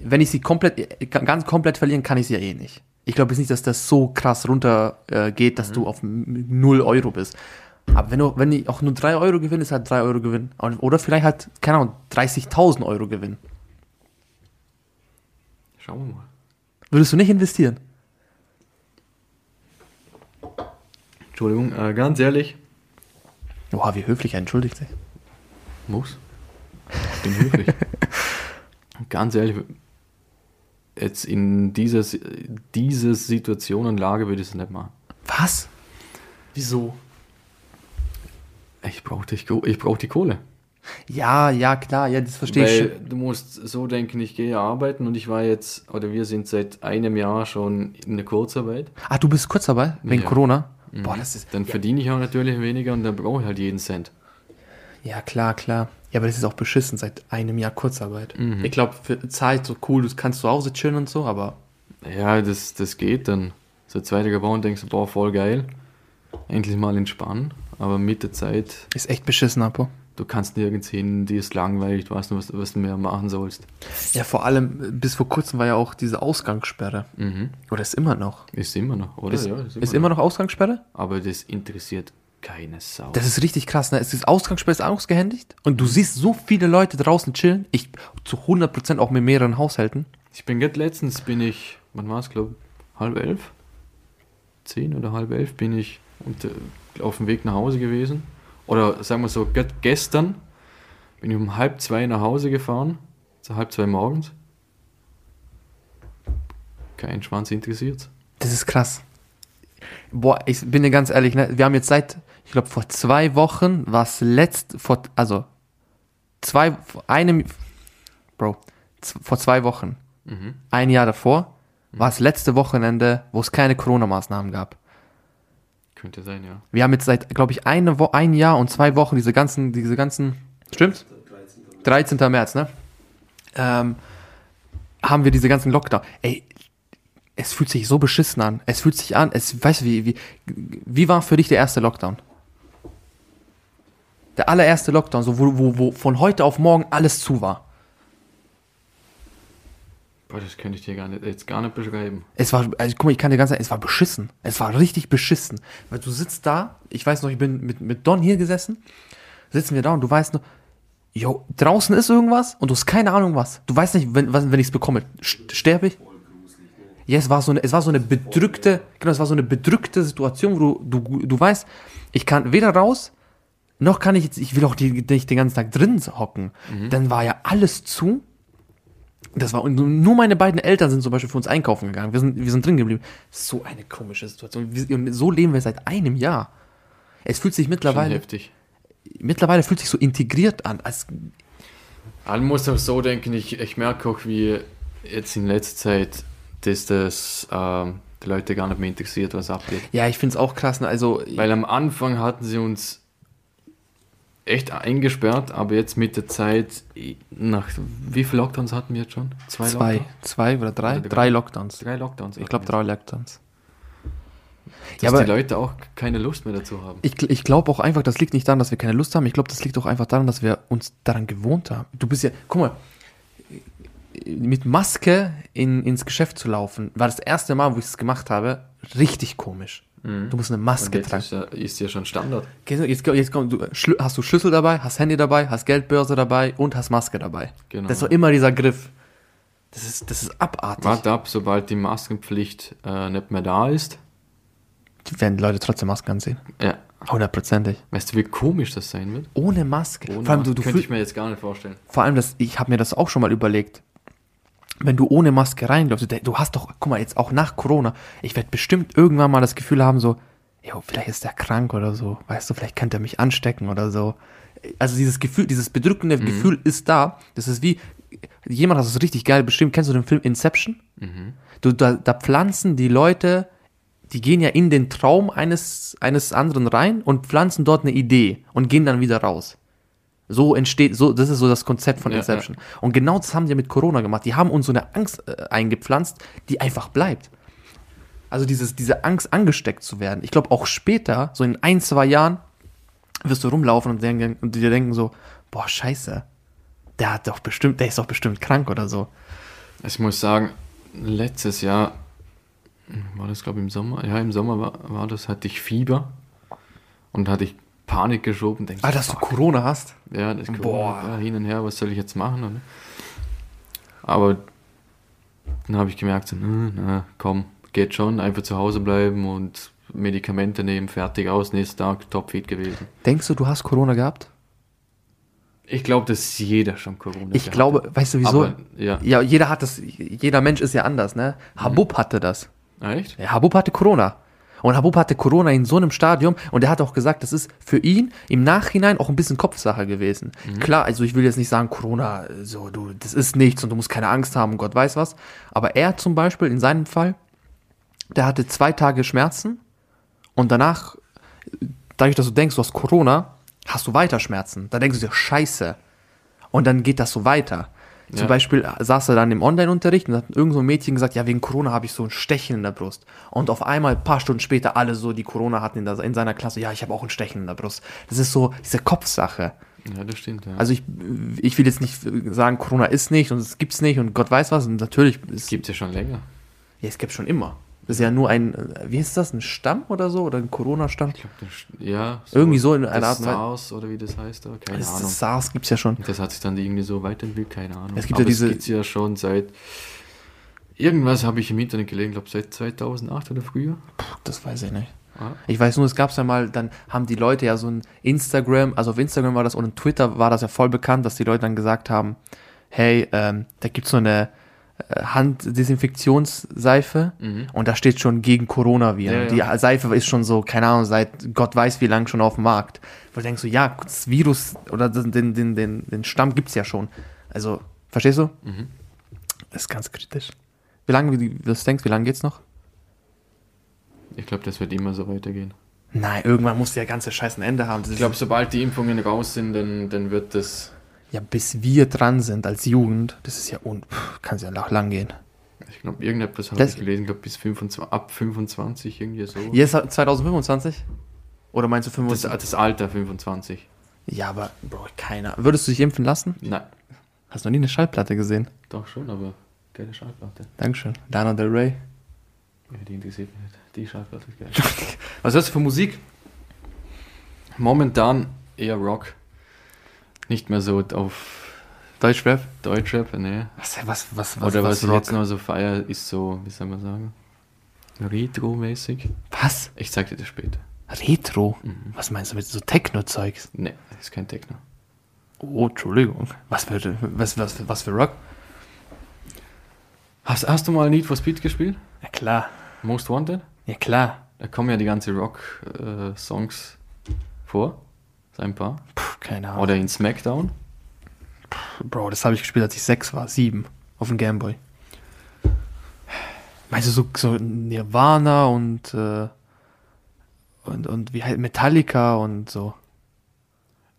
wenn ich sie komplett, ganz komplett verlieren, kann ich sie ja eh nicht. Ich glaube jetzt nicht, dass das so krass runter äh, geht, dass du auf m- 0 Euro bist. Aber wenn du, wenn ich auch nur 3 Euro gewinne, ist halt 3 Euro Gewinn. Oder vielleicht halt, keine Ahnung, 30.000 Euro Gewinn. Schauen wir mal. Würdest du nicht investieren? Entschuldigung, äh, ganz ehrlich. Oha, wie höflich er entschuldigt sich. Muss. Ich bin höflich. ganz ehrlich, jetzt in dieser, dieser Situation und Lage würde ich es nicht machen. Was? Wieso? Ich brauche ich brauch die Kohle. Ja, ja, klar, ja, das verstehe ich Weil schon. du musst so denken, ich gehe arbeiten und ich war jetzt, oder wir sind seit einem Jahr schon in der Kurzarbeit. Ah, du bist kurz dabei, wegen Ja. Corona? Boah, das ist. Dann ja, verdiene ich auch natürlich weniger und dann brauche ich halt jeden Cent. ja, klar, klar. Ja, aber das ist auch beschissen seit einem Jahr Kurzarbeit. Mhm. Ich glaube, für Zeit so cool, du kannst zu Hause chillen und so, aber Ja, das, das geht dann. So zwei Tage Wochen denkst du, boah, voll geil. Endlich mal entspannen. Aber mit der Zeit, ist echt beschissen, Apo. du kannst nirgends hin, dir ist langweilig, du weißt nicht, was, was du mehr machen sollst. Ja, vor allem, bis vor kurzem war ja auch diese Ausgangssperre. Mhm. Oder ist immer noch? Ist immer noch, oder? Ist, ja, ist immer noch Ausgangssperre? Aber das interessiert keine Sau. Das ist richtig krass, ne? Es ist Ausgangssperre ist ausgehändigt und du siehst so viele Leute draußen chillen. Ich zu 100% auch mit mehreren Haushalten. Ich bin gerade letztens, bin ich, wann war es, glaube halb elf? Zehn oder halb elf bin ich unter, auf dem Weg nach Hause gewesen. Oder sagen wir so, gestern bin ich um halb zwei nach Hause gefahren, so halb zwei morgens. Kein Schwanz interessiert. Das ist krass. Boah, ich bin dir ganz ehrlich, ne? wir haben jetzt seit, ich glaube, vor zwei Wochen war es letzt, vor, also, zwei, vor einem, Bro, vor zwei Wochen, Mhm. ein Jahr davor, war es letzte Wochenende, wo es keine Corona-Maßnahmen gab. Könnte sein, ja. Wir haben jetzt seit, glaube ich, eine Wo ein Jahr und zwei Wochen diese ganzen, diese ganzen, stimmt's? 13. 13. März, ne? Ähm, haben wir diese ganzen Lockdown. Ey, es fühlt sich so beschissen an. Es fühlt sich an, es, weißt du, wie, wie, wie war für dich der erste Lockdown? Der allererste Lockdown, so wo, wo, wo von heute auf morgen alles zu war. Boah, das könnte ich dir gar nicht, jetzt gar nicht beschreiben. Es war, also guck mal, ich kann dir ganz sagen, es war beschissen. Es war richtig beschissen. Weil du sitzt da, ich weiß noch, ich bin mit, mit Don hier gesessen, sitzen wir da und du weißt noch, jo, draußen ist irgendwas und du hast keine Ahnung was. Du weißt nicht, wenn, wenn ich es bekomme, st- sterbe ich? Ja, es war so eine, es war so eine bedrückte, genau, es war so eine bedrückte Situation, wo du, du, du weißt, ich kann weder raus, noch kann ich jetzt, ich will auch die, nicht den ganzen Tag drin hocken. Dann war ja alles zu. Das war, und nur meine beiden Eltern sind zum Beispiel für uns einkaufen gegangen. Wir sind, wir sind drin geblieben. So eine komische Situation. Und so leben wir seit einem Jahr. Es fühlt sich Schon mittlerweile, heftig. mittlerweile fühlt sich so integriert an. Als, Man muss auch so denken, ich, ich merke auch, wie jetzt in letzter Zeit, dass das ähm, die Leute gar nicht mehr interessiert, was abgeht. ja, ich finde es auch krass. Ne? Also, Weil am Anfang hatten sie uns echt eingesperrt, aber jetzt mit der Zeit, nach wie viele Lockdowns hatten wir jetzt schon? zwei, Lockdowns? zwei oder drei? Oder drei. Lockdowns. Drei Lockdowns. Ich glaube, drei Lockdowns. Dass Ja, aber- die Leute auch keine Lust mehr dazu haben. Ich, ich glaube auch einfach, das liegt nicht daran, dass wir keine Lust haben. Ich glaube, das liegt auch einfach daran, dass wir uns daran gewohnt haben. Du bist ja, guck mal, mit Maske in, ins Geschäft zu laufen, war das erste Mal, wo ich es gemacht habe, richtig komisch. Du musst eine Maske tragen. ist ja, ist ja schon Standard. Jetzt, jetzt, jetzt komm, du, Schlü- hast du Schlüssel dabei, hast Handy dabei, hast Geldbörse dabei und hast Maske dabei. Genau. Das ist doch immer dieser Griff. Das ist, das ist abartig. Warte ab, sobald die Maskenpflicht äh, nicht mehr da ist. Die werden Leute trotzdem Masken anziehen. Ja. Hundertprozentig. Weißt du, wie komisch das sein wird? Ohne Maske. Ohne Vor allem, du, Maske du könnte ich mir jetzt gar nicht vorstellen. vor allem, das, ich habe mir das auch schon mal überlegt. Wenn du ohne Maske reinläufst, du, hast doch, guck mal, jetzt auch nach Corona, ich werde bestimmt irgendwann mal das Gefühl haben, so, jo, vielleicht ist der krank oder so, weißt du, vielleicht könnte er mich anstecken oder so. Also dieses Gefühl, dieses bedrückende Gefühl ist da. Das ist wie, jemand hat es richtig geil bestimmt. Kennst du den Film Inception? Du, da, da pflanzen die Leute, die gehen ja in den Traum eines, eines anderen rein und pflanzen dort eine Idee und gehen dann wieder raus. So entsteht, so, das ist so das Konzept von Ja, Inception. Und genau das haben die ja mit Corona gemacht. Die haben uns so eine Angst äh, eingepflanzt, die einfach bleibt. Also dieses, diese Angst, angesteckt zu werden. Ich glaube, auch später, so in ein, zwei Jahren, wirst du rumlaufen und, denken, und dir denken so, boah, scheiße, der hat doch bestimmt, der ist doch bestimmt krank oder so. Ich muss sagen, letztes Jahr, war das glaube ich im Sommer? Ja, im Sommer war, war das, hatte ich Fieber und hatte ich Panik geschoben. Denk, Ah, dass du Corona hast? Ja, das Corona, Boah. ja, hin und her, was soll ich jetzt machen? Oder? Aber dann habe ich gemerkt, so, na, na, komm, geht schon, einfach zu Hause bleiben und Medikamente nehmen, fertig aus, nächsten Tag topfit gewesen. Denkst du, du hast Corona gehabt? Ich glaube, dass jeder schon Corona Ich gehabt glaube, hat. weißt du wieso? Aber, ja. ja, jeder hat das, jeder Mensch ist ja anders, ne? Habub hatte das. Ah, Echt? Ja, Habub hatte Corona. Und Habub hatte Corona in so einem Stadium und er hat auch gesagt, das ist für ihn im Nachhinein auch ein bisschen Kopfsache gewesen. Klar, also ich will jetzt nicht sagen, Corona, so, du, das ist nichts und du musst keine Angst haben, Gott weiß was. Aber er zum Beispiel, in seinem Fall, der hatte zwei Tage Schmerzen und danach, dadurch, dass du denkst, du hast Corona, hast du weiter Schmerzen. Da denkst du dir, scheiße. Und dann geht das so weiter. Zum Ja. Beispiel saß er dann im Online-Unterricht und hat irgend so ein Mädchen gesagt, ja, wegen Corona habe ich so ein Stechen in der Brust. Und auf einmal, ein paar Stunden später, alle so, die Corona hatten in, der, in seiner Klasse, ja, ich habe auch ein Stechen in der Brust. Das ist so diese Kopfsache. Ja, das stimmt, ja. Also ich, ich will jetzt nicht sagen, Corona ist nicht und es gibt's nicht und Gott weiß was. Und natürlich, es, gibt es ja schon länger. ja, es gibt schon immer. Das ist ja nur ein, wie ist das, ein Stamm oder so? Oder ein Corona-Stamm? Ich glaube, das- ja. Irgendwie so in einer das Art. SARS oder wie das heißt da, keine Das, Ahnung. das SARS gibt's ja schon. Das hat sich dann irgendwie so weiterentwickelt, keine Ahnung. Es gibt ja diese- Es gibt's ja schon seit. Irgendwas habe ich im Internet gelesen, glaube seit 2008 oder früher. Das weiß ich nicht. Ah. Ich weiß nur, es gab ja mal, dann haben die Leute ja so ein Instagram, also auf Instagram war das und in Twitter war das ja voll bekannt, dass die Leute dann gesagt haben, hey, ähm, da gibt's so eine Handdesinfektionsseife und da steht schon gegen Coronaviren. Ja, ja. Die Seife ist schon so, keine Ahnung, seit Gott weiß wie lang schon auf dem Markt. Wo du denkst so, ja, das Virus oder den, den, den, den, Stamm gibt's ja schon. Also, verstehst du? Das ist ganz kritisch. Wie lange, wie, was denkst du, wie lange geht's noch? Ich glaube, das wird immer so weitergehen. Nein, irgendwann muss der ganze Scheiß ein Ende haben. Das Ich glaube, sobald die Impfungen raus sind, dann, dann wird das. Ja, bis wir dran sind als Jugend, das ist ja un, kann es ja noch lang gehen. Ich glaube, irgendetwas habe Das- ich gelesen, glaube bis 25, ab 25 irgendwie so. Jetzt 2025? Oder meinst du Das, 25? das Alter 25. ja, aber, Bro, keiner. Würdest du dich impfen lassen? Nein, Hast du noch nie eine Schallplatte gesehen? doch schon, aber geile Schallplatte. Dankeschön. Lana Del Rey. Ja, die interessiert mich nicht. Die Schallplatte ist geil. Was hörst du für Musik? Momentan eher Rock. Nicht mehr so auf Deutschrap? Deutschrap, ne. Was, was, was, was, Oder was, was ich Rock? jetzt noch so feier, ist so, wie soll man sagen, Retro-mäßig. Was? Ich zeig dir das später. Retro? Mhm. Was meinst du mit so Techno-Zeugs? Ne, ist kein Techno. Oh, Entschuldigung. Was für, was, was, was für Rock? Hast, hast du mal Need for Speed gespielt? Ja, klar. Most Wanted? Ja, klar. Da kommen ja die ganze Rock-Songs vor. So ein paar. Puh, keine Ahnung. Oder in Smackdown. Bro, das habe ich gespielt, als ich sechs war. Sieben. Auf dem Gameboy. Meinst du so, so Nirvana und, äh, und, und wie heißt Metallica und so?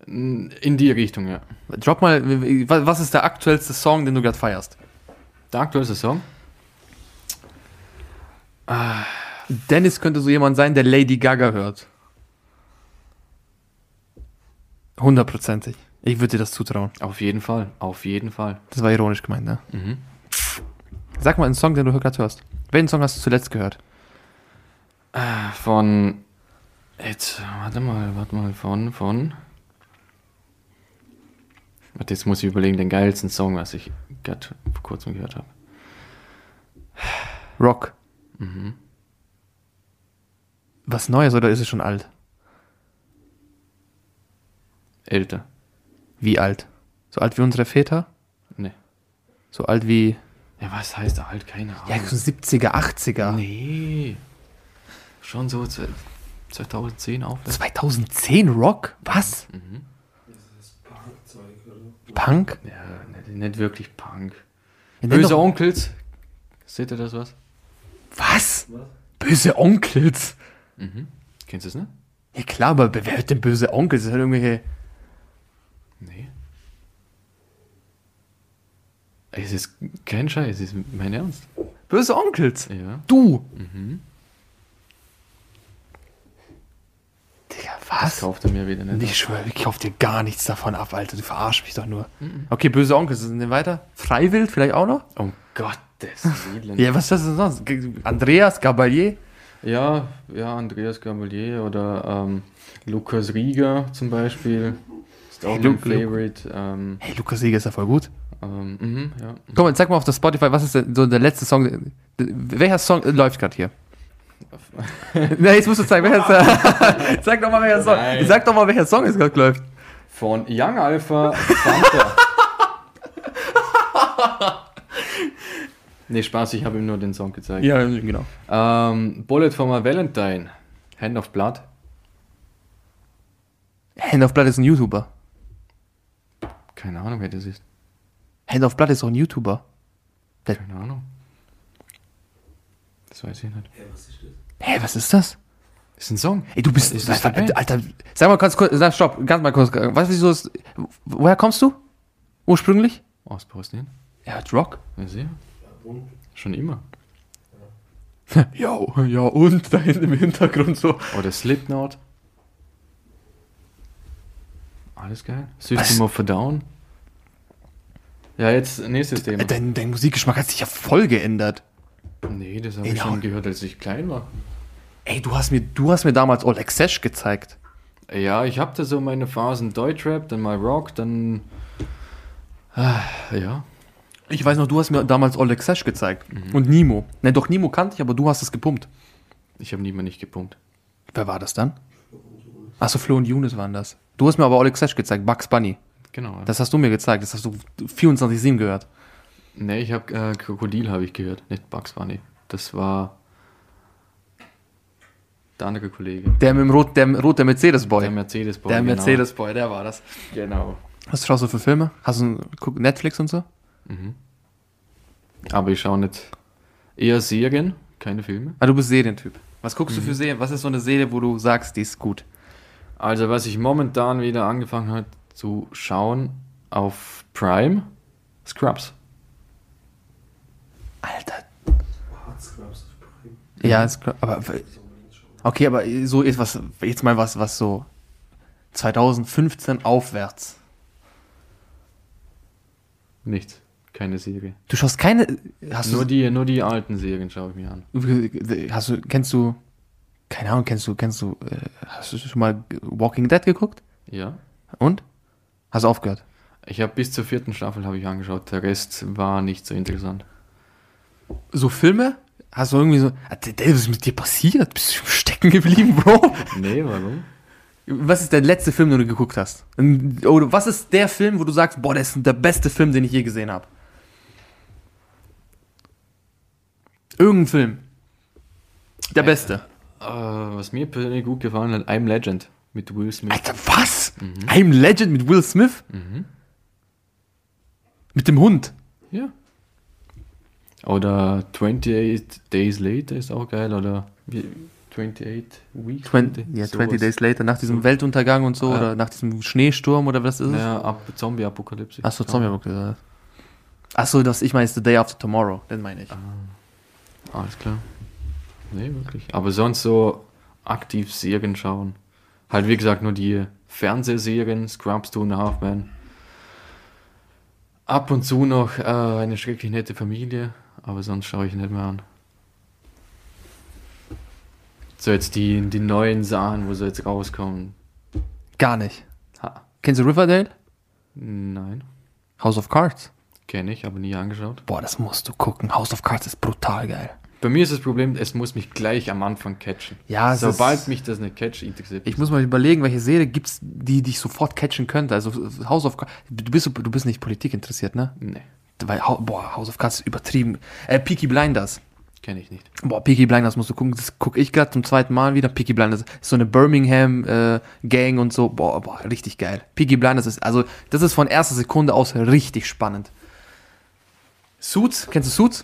In die Richtung, ja. Drop mal, wa- was ist der aktuellste Song, den du gerade feierst? Der aktuellste Song? Dennis könnte so jemand sein, der Lady Gaga hört. Hundertprozentig. Ich würde dir das zutrauen. Auf jeden Fall. Auf jeden Fall. Das war ironisch gemeint, ne? Mhm. Sag mal einen Song, den du gerade hörst. Welchen Song hast du zuletzt gehört? Von. Jetzt, warte mal, warte mal, von, von. Warte, jetzt muss ich überlegen, den geilsten Song, was ich gerade vor kurzem gehört habe. Rock. Mhm. Was Neues oder ist es schon alt? Älter. Wie alt? So alt wie unsere Väter? Nee. So alt wie. Ja, was heißt alt? Keine Ahnung. Ja, so 70er, 80er. Nee. Schon so zwe- 2010 aufwärts. 2010 Rock? Was? Mhm. Punk? Ja, nicht, nicht wirklich Punk. Ja, Böse doch- Onkels. Seht ihr das was? Was? Böse Onkels? Mhm. Kennst du es, ne? Ja klar, aber wer hört denn böse Onkels? Das sind irgendwelche. Nee. Es ist kein Scheiß, es ist mein Ernst. Böse Onkels? Ja. Du! Mhm. Digga, Das was? kauft er mir wieder nicht. ich schwöre, ich kauf dir gar nichts davon ab, Alter. Du verarsch mich doch nur. Okay, böse Onkels, sind wir weiter? Freiwild vielleicht auch noch? Um Gottes Willen. Ja, was ist das denn sonst? Andreas Gabalier? Ja, ja, Andreas Gabalier oder ähm, Lukas Rieger zum Beispiel. Auch Hey, Favorite. Ähm, Hey, Lukas Sieger ist ja voll gut. ähm, mhm, ja. Komm, jetzt sag mal auf das Spotify, was ist denn so der letzte Song? Welcher Song läuft gerade hier? nee, jetzt musst du zeigen, welcher Song. sag doch mal, welcher Song. Nein. Sag doch mal, welcher Song es gerade läuft. Von Young Alpha Fanta. nee, Spaß, ich habe ihm nur den Song gezeigt. Ja, genau. Ähm, Bullet for my Valentine. Hand of Blood. Hand of Blood ist ein YouTuber. Keine Ahnung, wer das ist. Hand of Blood ist auch ein YouTuber. Keine Ahnung. Das weiß ich nicht. Hä, was ist das? Ist ein Song. Ey, du bist. Ist das Alter, der Alter, sag mal ganz kurz, sag, stopp, ganz mal kurz. Was, wieso ist. Woher kommst du? Ursprünglich? Aus Bosnien. Ja, Rock. Ja, sehr. Schon immer. Ja, ja, und da hinten im Hintergrund so. Oder Slipknot. Alles geil. System of a Down. Ja, jetzt nächstes Thema. Äh, Dein, dein Musikgeschmack hat sich ja voll geändert. Nee, das habe ich schon gehört, als ich klein war. Ey, du hast mir, du hast mir damals All Access gezeigt. Ja, ich habe da so meine Phasen Deutschrap, dann mal Rock, dann. Ah, ja. Ich weiß noch, du hast mir damals All Access gezeigt. Und Nemo. Nein, doch, Nemo kannte ich, aber du hast es gepumpt. Ich habe niemand nicht gepumpt. Wer war das dann? Achso, Flo und Younes waren das. Du hast mir aber All Access gezeigt, Bugs Bunny. Genau. Das hast du mir gezeigt, das hast du 24-7 gehört. nee, ich habe äh, Krokodil habe ich gehört, nicht Bugs Bunny. Das war der andere Kollege. Der mit dem rot, der rote Mercedes-Boy. Der Mercedes-Boy. Der genau. Mercedes-Boy, der war das. Genau. Was schaust du für Filme? Hast du Netflix und so? Aber ich schaue nicht. Eher Serien, keine Filme. Ah, du bist Serientyp. Was guckst du für Serien? Was ist so eine Serie, wo du sagst, die ist gut? Also, was ich momentan wieder angefangen habe zu schauen auf Prime, Scrubs. Alter, Scrubs auf Prime. Ja, klar. Aber okay, aber so etwas, jetzt mal was, was so 2015 aufwärts. Nichts. Keine Serie. Du schaust keine. Hast Nur du, die, nur die alten Serien schaue ich mir an. hast du, kennst du, keine Ahnung, kennst du, kennst du, äh, hast du schon mal Walking Dead geguckt? Ja. Und? Hast du aufgehört? Ich habe bis zur vierten Staffel habe ich angeschaut. Der Rest war nicht so interessant. So Filme? Hast du irgendwie so, Ah, was ist mit dir passiert? Bist du stecken geblieben, Bro? Nee, warum? Was ist der letzte Film, den du geguckt hast? Oder was ist der Film, wo du sagst, boah, das ist der beste Film, den ich je gesehen habe? Irgendein Film. Der Äh, beste. Äh, was mir persönlich gut gefallen hat, I'm Legend mit Will Smith. Alter, was? I'm Legend mit Will Smith? Mhm. Mit dem Hund. Ja. Oder 28 Days Later ist auch geil. Oder wie, 28 Weeks? 20, ja, 20 Days Later, nach diesem Weltuntergang und so, Ja. oder nach diesem Schneesturm, oder was ist es? Ja, ab Zombie-Apokalypse. Achso, Zombie gesagt. Achso, das ich meine, ist The Day After Tomorrow, den meine ich. Alles klar. Nee, wirklich. Aber sonst so aktiv Serien schauen. Halt, wie gesagt, nur die Fernsehserien, Scrubs, Two and a Half Men. Ab und zu noch äh, eine schrecklich nette Familie, aber sonst schaue ich nicht mehr an. So jetzt die, die neuen Sachen, wo sie jetzt rauskommen. Gar nicht. Ha. Kennst du Riverdale? Nein, House of Cards? kenne ich, aber nie angeschaut. Boah, das musst du gucken. House of Cards ist brutal geil. Bei mir ist das Problem, es muss mich gleich am Anfang catchen. Ja, es Sobald mich das nicht catcht, interessiert ich muss mal überlegen, welche Serie gibt's, die dich sofort catchen könnte. Also House of Cards, du bist, du bist nicht Politik interessiert, ne? Nee, Weil, boah, House of Cards ist übertrieben. Äh, Peaky Blinders. kenne ich nicht. Boah, Peaky Blinders musst du gucken. Das gucke ich gerade zum zweiten Mal wieder. Peaky Blinders ist so eine Birmingham-Gang und so. Boah, boah, richtig geil. Peaky Blinders ist, also, das ist von erster Sekunde aus richtig spannend. Suits, kennst du Suits?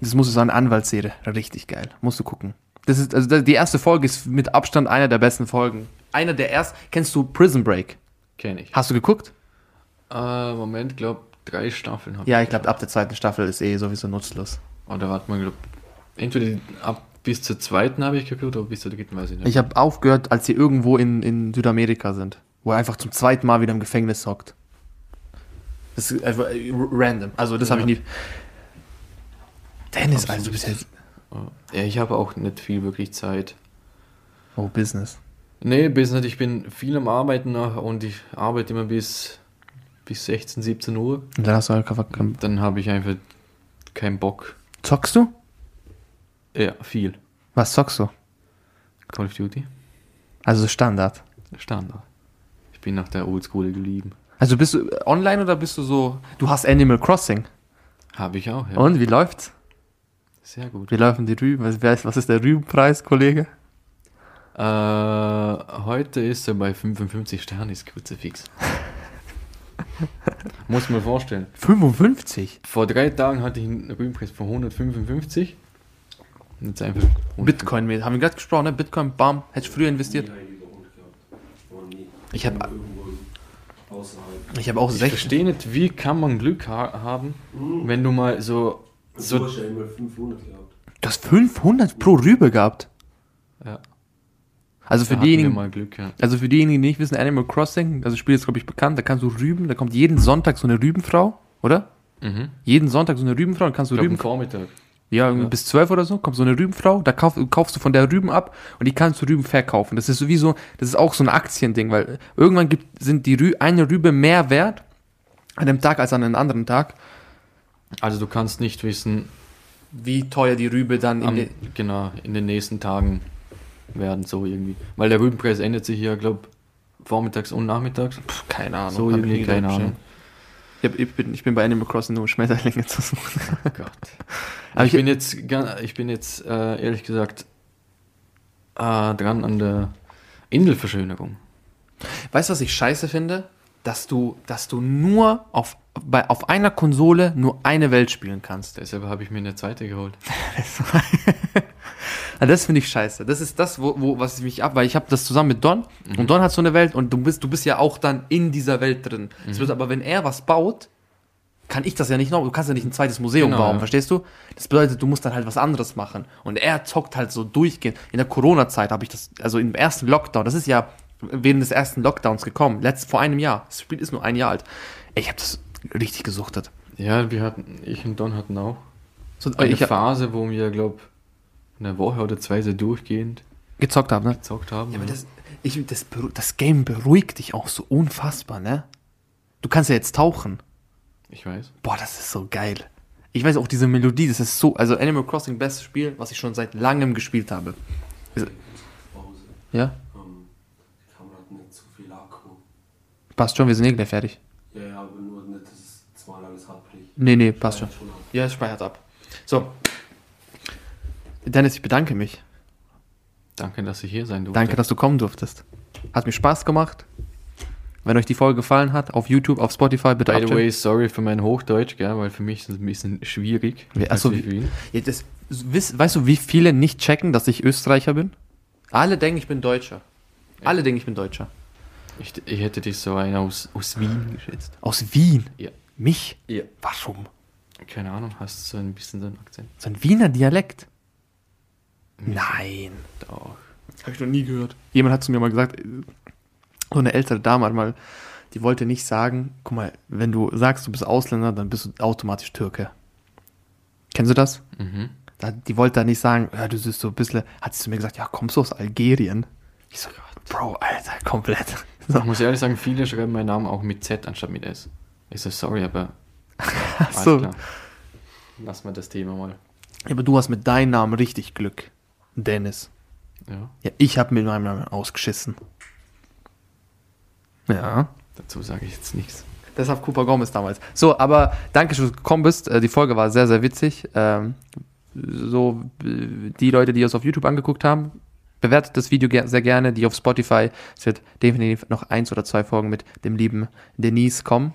Das muss so eine Anwaltsserie. Richtig geil. Musst du gucken. Das ist, also die erste Folge ist mit Abstand einer der besten Folgen. Einer der ersten. Kennst du Prison Break? Kenne ich. Hast du geguckt? Äh, Moment, glaub drei Staffeln habe Ja, ich glaube, ab der zweiten Staffel ist eh sowieso nutzlos. Oder warte mal, glaub, entweder ab bis zur zweiten habe ich geguckt, oder bis zur dritten weiß ich nicht. Ich habe aufgehört, als sie irgendwo in, in Südamerika sind, wo er einfach zum zweiten Mal wieder im Gefängnis hockt. Das ist einfach äh, random. Also, das habe ich Ja. nie. Dennis, Absolut. also du bist jetzt. ja, ich habe auch nicht viel wirklich Zeit. Oh, Business. Nee, nicht. Ich bin viel am Arbeiten noch und ich arbeite immer bis, bis 16, 17 Uhr. Und dann hast du halt einfach kein- Dann habe ich einfach keinen Bock. Zockst du? Ja, viel. Was zockst du? Call of Duty. Also Standard. Standard. Ich bin nach der Oldschool geblieben. Also bist du online oder bist du so. Du hast Animal Crossing. Habe ich auch, ja. Und wie läuft's? Sehr gut. Wie laufen die Rüben? Was, wer ist- was ist der Rübenpreis, Kollege? Äh, heute ist er bei 55 Sternen, ist Kruzifix. Muss man vorstellen. 55? Vor drei Tagen hatte ich einen Rübenpreis von 155. Und jetzt einfach 100. Bitcoin mit. Haben wir gerade gesprochen, ne? Bitcoin, bam. Hätte ich früher investiert. Nie einen über 100 gehabt. War nie. Ich hab- Irgendwo außerhalb. Ich habe auch Ich 60. verstehe nicht, wie kann man Glück ha haben, Mhm. wenn du mal so. So, so du hast ja immer 500 gehabt. Du hast 500 pro Rübe gehabt. ja, Also für diejenigen, mal Glück, ja. also für diejenigen, die nicht wissen, Animal Crossing, also das Spiel ist glaube ich bekannt, da kannst du Rüben, da kommt jeden Sonntag so eine Rübenfrau, oder? Mhm. Jeden Sonntag so eine Rübenfrau, dann kannst du Ich glaube, Rüben, Vormittag. ja, ja. bis 12 oder so, kommt so eine Rübenfrau, da kauf, kaufst du von der Rüben ab und die kannst du Rüben verkaufen. Das ist sowieso, das ist auch so ein Aktiending, weil irgendwann gibt, sind die Rü eine Rübe mehr wert an dem Tag als an einem anderen Tag, Also du kannst nicht wissen, wie teuer die Rübe dann in am, den, genau, in den nächsten Tagen werden so irgendwie. Weil der Rübenpreis ändert sich ja, glaube vormittags und nachmittags. Pff, keine Ahnung. So irgendwie, keine Ahnung. Ich, hab, ich, bin, ich bin bei Animal Crossing nur Schmetterlinge zu suchen. Oh Gott. Aber ich, ich- bin jetzt, ich bin jetzt äh, ehrlich gesagt äh, dran an der Inselverschönerung. Weißt du, was ich scheiße finde? Dass du, dass du nur auf, bei, auf einer Konsole nur eine Welt spielen kannst. Deshalb habe ich mir eine zweite geholt. Das finde ich scheiße. Das ist das, wo, wo was ich mich ab, weil ich habe das zusammen mit Don und Don hat so eine Welt und du bist, du bist ja auch dann in dieser Welt drin. Das wird aber, wenn er was baut, kann ich das ja nicht noch. Du kannst ja nicht ein zweites Museum Genau, bauen, ja. verstehst du? Das bedeutet, du musst dann halt was anderes machen. Und er zockt halt so durchgehend. In der Corona-Zeit habe ich das, also im ersten Lockdown, das ist ja während des ersten Lockdowns gekommen, letzt, vor einem Jahr. Das Spiel ist nur ein Jahr alt. Ich habe das richtig gesuchtet. Ja, wir hatten, ich und Don hatten auch So, eine ich Phase, wo wir, glaube eine Woche oder zwei so durchgehend gezockt habe, ne? gezockt haben. Ja, aber das, ich, das, das Game beruhigt dich auch so unfassbar, ne? Du kannst ja jetzt tauchen. ich weiß. Boah, das ist so geil. Ich weiß auch diese Melodie, das ist so, also Animal Crossing, bestes Spiel, was ich schon seit langem gespielt habe. Pause. Ja? Ähm, die Kamera hat nicht zu viel Akku. Passt schon, wir sind eh gleich fertig. Ja, ja, aber nur nicht, dass es zweimal alles abbricht. Nee, nee, passt schon. Ja, es speichert ab. So. Dennis, ich bedanke mich. Danke, dass ich hier sein durfte. Danke, dass du kommen durftest. Hat mir Spaß gemacht. Wenn euch die Folge gefallen hat, auf YouTube, auf Spotify, bitte By the way, sorry für mein Hochdeutsch, gell, weil für mich ist es ein bisschen schwierig. Wie- achso, nicht wie-. Ja, das, weißt du, wie viele nicht checken, dass ich Österreicher bin? Alle denken, ich bin Deutscher. Alle denken, ich bin Deutscher. Ich, ich hätte dich so einen aus, aus Wien geschätzt. Aus Wien. Ja. Mich? Ja. Warum? Keine Ahnung, hast du so ein bisschen so einen Akzent? So ein Wiener Dialekt? Nein. Doch. Habe ich noch nie gehört. Jemand hat zu mir mal gesagt, so eine ältere Dame hat mal, die wollte nicht sagen, guck mal, wenn du sagst, du bist Ausländer, dann bist du automatisch Türke. Kennst du das? Mhm. Da, die wollte da nicht sagen, ja, du bist so ein bisschen, hat sie zu mir gesagt, ja, kommst du aus Algerien? Ich so, Bro, Alter, komplett. So. Ich muss ehrlich sagen, viele schreiben meinen Namen auch mit Z anstatt mit S. Ich so, sorry, aber. alles so. klar. Lass mal das Thema mal. Aber du hast mit deinem Namen richtig Glück. Dennis. Ja, Ja, ich habe mit meinem Namen ausgeschissen. Ja. dazu sage ich jetzt nichts. Deshalb Cooper Gomez damals. So, aber danke, dass du gekommen bist. Äh, Die Folge war sehr, sehr witzig. Ähm, so, äh, die Leute, die es auf YouTube angeguckt haben, bewertet das Video sehr gerne. Die auf Spotify, es wird definitiv noch eins oder zwei Folgen mit dem lieben Denise kommen.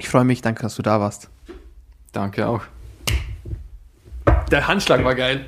Ich freue mich, danke, dass du da warst. Danke auch. Der Handschlag war geil.